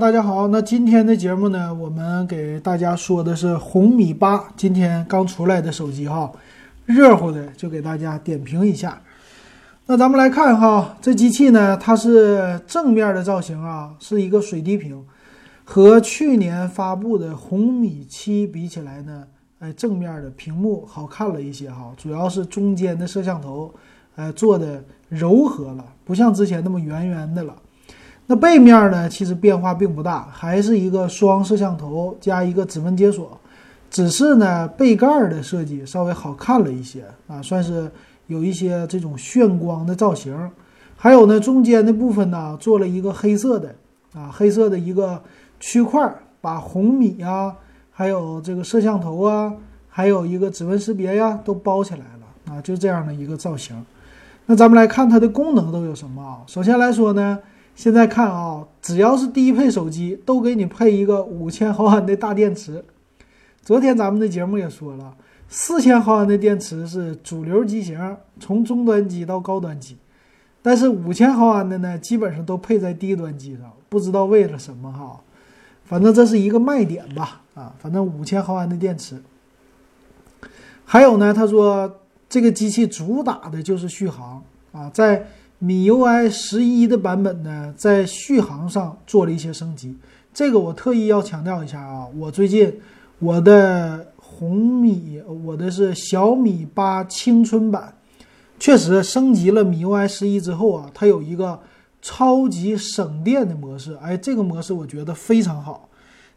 大家好。那今天的节目呢，我们给大家说的是红米八，今天刚出来的手机哈，热乎的就给大家点评一下。那咱们来看哈，这机器呢，它是正面的造型啊，是一个水滴屏，和去年发布的红米七比起来呢，哎，正面的屏幕好看了一些哈，主要是中间的摄像头，哎，做的柔和了，不像之前那么圆圆的了。那背面呢，其实变化并不大，还是一个双摄像头加一个指纹解锁，只是呢背盖的设计稍微好看了一些啊，算是有一些这种炫光的造型。还有呢，中间的部分呢做了一个黑色的啊，黑色的一个区块，把红米啊，还有这个摄像头啊，还有一个指纹识别呀都包起来了啊，就这样的一个造型。那咱们来看它的功能都有什么啊？首先来说呢。现在看啊，只要是低配手机，都给你配一个五千毫安的大电池。昨天咱们的节目也说了，四千毫安的电池是主流机型，从中端机到高端机。但是五千毫安的呢，基本上都配在低端机上，不知道为了什么哈。反正这是一个卖点吧，啊，反正五千毫安的电池。还有呢，他说这个机器主打的就是续航啊，在。米 UI 十一的版本呢，在续航上做了一些升级，这个我特意要强调一下啊。我最近我的红米，我的是小米八青春版，确实升级了米 UI 十一之后啊，它有一个超级省电的模式。哎，这个模式我觉得非常好，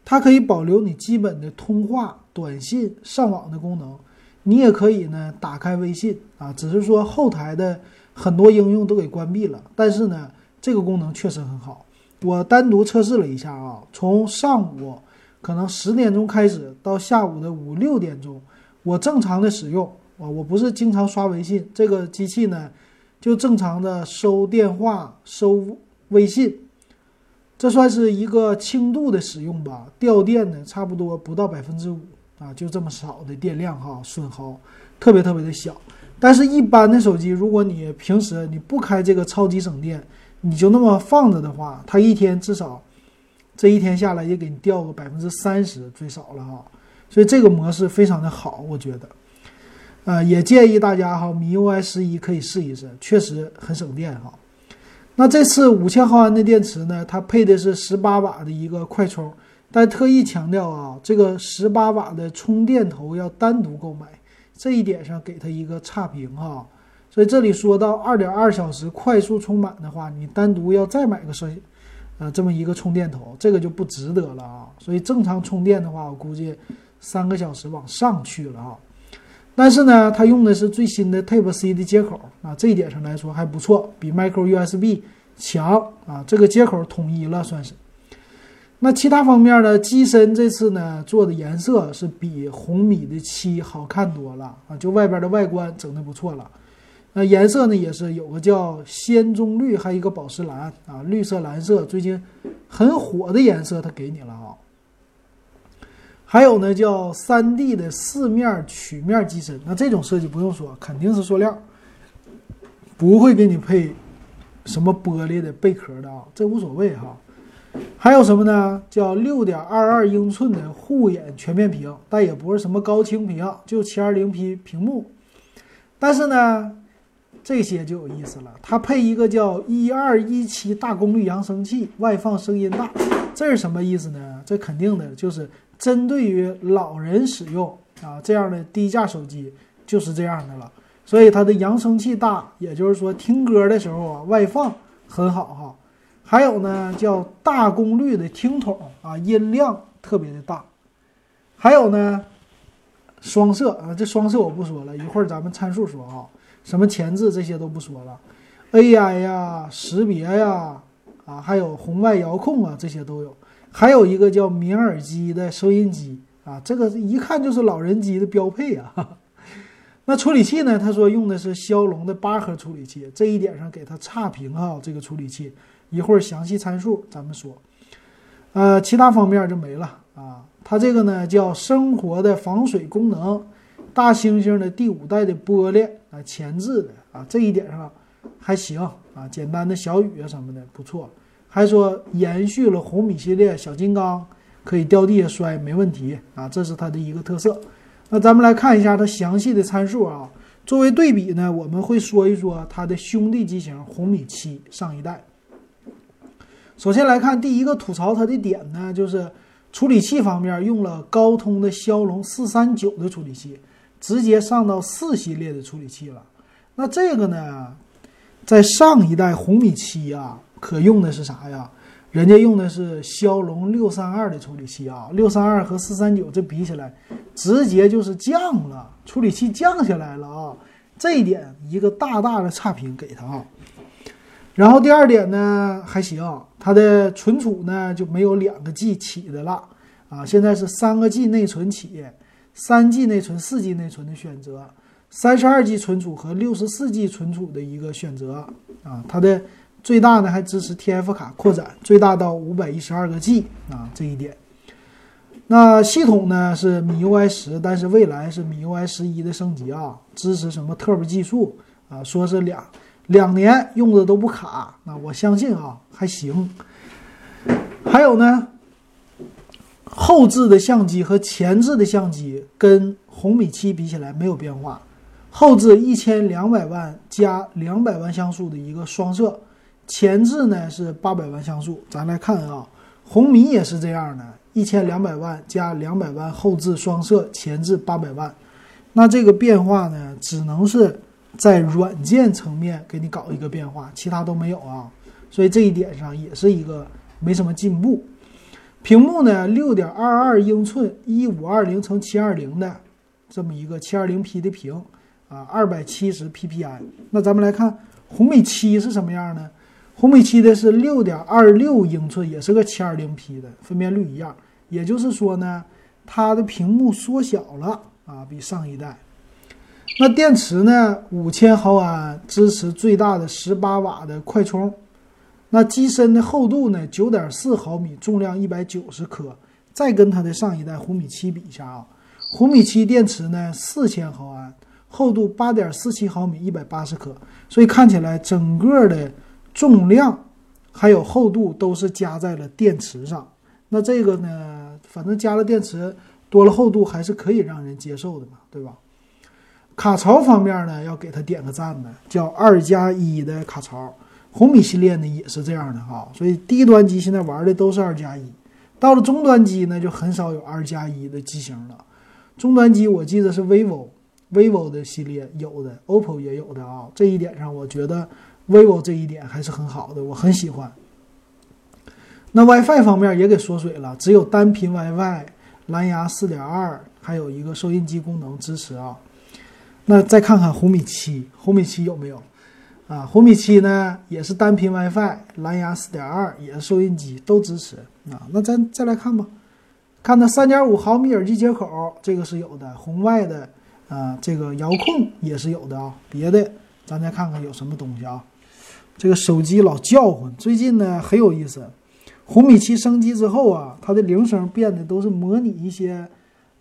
它可以保留你基本的通话、短信、上网的功能，你也可以呢打开微信啊，只是说后台的。很多应用都给关闭了，但是呢，这个功能确实很好。我单独测试了一下啊，从上午可能十点钟开始到下午的五六点钟，我正常的使用啊，我不是经常刷微信，这个机器呢就正常的收电话、收微信，这算是一个轻度的使用吧。掉电呢，差不多不到百分之五啊，就这么少的电量哈，损耗特别特别的小。但是，一般的手机，如果你平时你不开这个超级省电，你就那么放着的话，它一天至少这一天下来也给你掉个百分之三十，最少了哈。所以这个模式非常的好，我觉得，呃，也建议大家哈，米 UI 十一可以试一试，确实很省电哈。那这次五千毫安的电池呢，它配的是十八瓦的一个快充，但特意强调啊，这个十八瓦的充电头要单独购买。这一点上给它一个差评哈，所以这里说到二点二小时快速充满的话，你单独要再买个摄，呃，这么一个充电头，这个就不值得了啊。所以正常充电的话，我估计三个小时往上去了啊。但是呢，它用的是最新的 Type C 的接口啊，这一点上来说还不错，比 Micro USB 强啊。这个接口统一了算是。那其他方面呢？机身这次呢做的颜色是比红米的七好看多了啊，就外边的外观整的不错了。那颜色呢也是有个叫仙棕绿，还有一个宝石蓝啊，绿色蓝色最近很火的颜色，它给你了啊。还有呢叫三 D 的四面曲面机身，那这种设计不用说，肯定是塑料，不会给你配什么玻璃的贝壳的啊，这无所谓哈。还有什么呢？叫六点二二英寸的护眼全面屏，但也不是什么高清屏，就七二零 P 屏幕。但是呢，这些就有意思了，它配一个叫一二一七大功率扬声器，外放声音大。这是什么意思呢？这肯定的就是针对于老人使用啊，这样的低价手机就是这样的了。所以它的扬声器大，也就是说听歌的时候啊，外放很好哈。还有呢，叫大功率的听筒啊，音量特别的大。还有呢，双摄啊，这双摄我不说了，一会儿咱们参数说啊，什么前置这些都不说了，AI 呀、识别呀，啊，还有红外遥控啊，这些都有。还有一个叫名耳机的收音机啊，这个一看就是老人机的标配啊。那处理器呢？他说用的是骁龙的八核处理器，这一点上给他差评啊，这个处理器。一会儿详细参数咱们说，呃，其他方面就没了啊。它这个呢叫生活的防水功能，大猩猩的第五代的玻璃啊，前置的啊，这一点上还行啊。简单的小雨啊什么的不错。还说延续了红米系列小金刚可以掉地下摔没问题啊，这是它的一个特色。那咱们来看一下它详细的参数啊。作为对比呢，我们会说一说它的兄弟机型红米七上一代。首先来看第一个吐槽它的点呢，就是处理器方面用了高通的骁龙四三九的处理器，直接上到四系列的处理器了。那这个呢，在上一代红米七啊，可用的是啥呀？人家用的是骁龙六三二的处理器啊，六三二和四三九这比起来，直接就是降了，处理器降下来了啊。这一点一个大大的差评给他啊。然后第二点呢还行，它的存储呢就没有两个 G 起的了啊，现在是三个 G 内存起，三 G 内存、四 G 内存的选择，三十二 G 存储和六十四 G 存储的一个选择啊，它的最大呢还支持 TF 卡扩展，最大到五百一十二个 G 啊这一点。那系统呢是米 UI 十，但是未来是米 UI 十一的升级啊，支持什么 Turbo 技术啊，说是两。两年用的都不卡，那我相信啊还行。还有呢，后置的相机和前置的相机跟红米七比起来没有变化。后置一千两百万加两百万像素的一个双摄，前置呢是八百万像素。咱来看啊，红米也是这样的，一千两百万加两百万后置双摄，前置八百万。那这个变化呢，只能是。在软件层面给你搞一个变化，其他都没有啊，所以这一点上也是一个没什么进步。屏幕呢，六点二二英寸，一五二零乘七二零的这么一个七二零 P 的屏啊，二百七十 PPI。那咱们来看红米七是什么样呢？红米七的是六点二六英寸，也是个七二零 P 的，分辨率一样。也就是说呢，它的屏幕缩小了啊，比上一代。那电池呢？五千毫安，支持最大的十八瓦的快充。那机身的厚度呢？九点四毫米，重量一百九十克。再跟它的上一代红米七比一下啊，红米七电池呢四千毫安，厚度八点四七毫米，一百八十克。所以看起来整个的重量还有厚度都是加在了电池上。那这个呢，反正加了电池，多了厚度还是可以让人接受的嘛，对吧？卡槽方面呢，要给它点个赞的，叫二加一的卡槽。红米系列呢也是这样的哈，所以低端机现在玩的都是二加一，到了中端机呢就很少有二加一的机型了。中端机我记得是 vivo，vivo 的系列有的，OPPO 也有的啊。这一点上，我觉得 vivo 这一点还是很好的，我很喜欢。那 WiFi 方面也给缩水了，只有单频 WiFi，蓝牙4.2，还有一个收音机功能支持啊。那再看看红米七，红米七有没有啊？红米七呢也是单频 WiFi，蓝牙4.2，也是收音机都支持啊。那咱再来看吧，看它3.5毫米耳机接口，这个是有的，红外的啊，这个遥控也是有的啊。别的咱再看看有什么东西啊？这个手机老叫唤，最近呢很有意思。红米七升级之后啊，它的铃声变得都是模拟一些。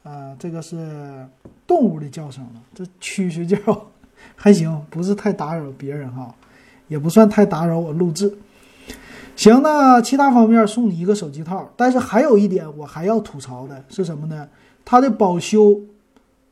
啊，这个是动物的叫声了，这蛐蛐叫还行，不是太打扰别人哈，也不算太打扰我录制。行，那其他方面送你一个手机套，但是还有一点我还要吐槽的是什么呢？它的保修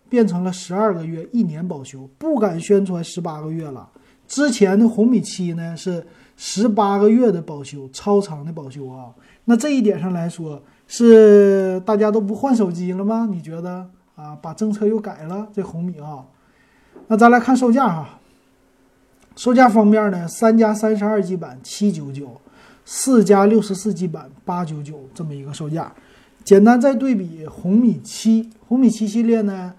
变成了十二个月，一年保修，不敢宣传十八个月了。之前的红米七呢是十八个月的保修，超长的保修啊。那这一点上来说。是大家都不换手机了吗？你觉得啊？把政策又改了，这红米啊？那咱来看售价哈。售价方面呢，三加三十二 G 版七九九，四加六十四 G 版八九九，这么一个售价。简单再对比红米七，红米七系列呢，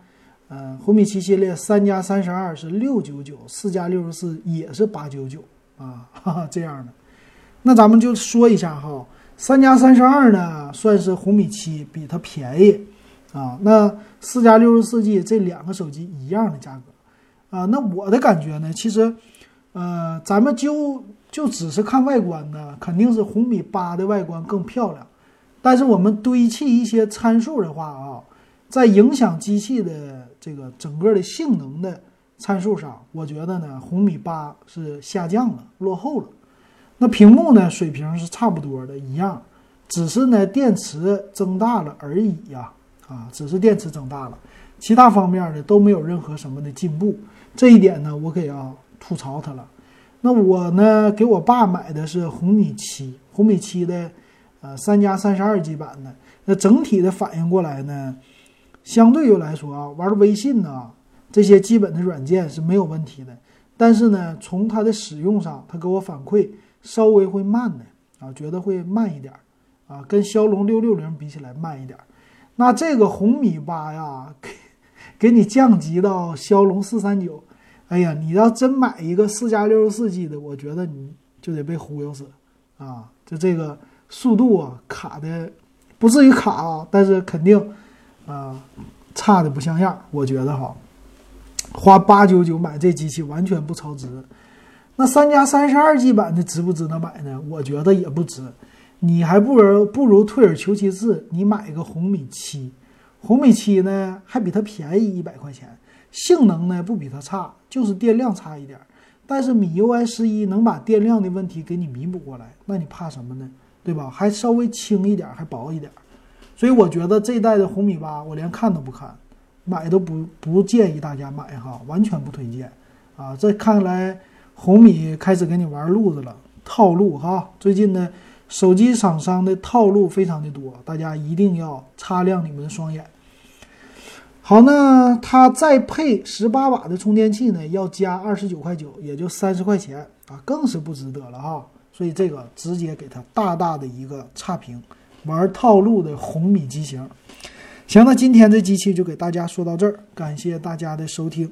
嗯，红米七系列三加三十二是六九九，四加六十四也是八九九啊，哈哈，这样的。那咱们就说一下哈。三加三十二呢，算是红米七比它便宜啊。那四加六十四 G 这两个手机一样的价格啊。那我的感觉呢，其实，呃，咱们就就只是看外观呢，肯定是红米八的外观更漂亮。但是我们堆砌一些参数的话啊，在影响机器的这个整个的性能的参数上，我觉得呢，红米八是下降了，落后了。那屏幕呢，水平是差不多的，一样，只是呢电池增大了而已呀，啊，只是电池增大了，其他方面呢都没有任何什么的进步。这一点呢，我可要吐槽它了。那我呢，给我爸买的是红米七，红米七的，呃，三加三十二 G 版的。那整体的反应过来呢，相对于来说啊，玩微信呢这些基本的软件是没有问题的。但是呢，从它的使用上，它给我反馈稍微会慢的啊，觉得会慢一点啊，跟骁龙六六零比起来慢一点。那这个红米八呀，给给你降级到骁龙四三九，哎呀，你要真买一个四加六十四 G 的，我觉得你就得被忽悠死啊！就这个速度啊，卡的不至于卡啊，但是肯定啊差的不像样，我觉得哈。花八九九买这机器完全不超值，那三加三十二 G 版的值不值得买呢？我觉得也不值，你还不如不如退而求其次，你买一个红米七，红米七呢还比它便宜一百块钱，性能呢不比它差，就是电量差一点，但是米 UI 十一能把电量的问题给你弥补过来，那你怕什么呢？对吧？还稍微轻一点，还薄一点，所以我觉得这一代的红米八我连看都不看。买都不不建议大家买哈，完全不推荐啊！这看来红米开始给你玩路子了，套路哈。最近呢，手机厂商的套路非常的多，大家一定要擦亮你们的双眼。好，那它再配十八瓦的充电器呢，要加二十九块九，也就三十块钱啊，更是不值得了哈。所以这个直接给它大大的一个差评，玩套路的红米机型。行，那今天这机器就给大家说到这儿，感谢大家的收听。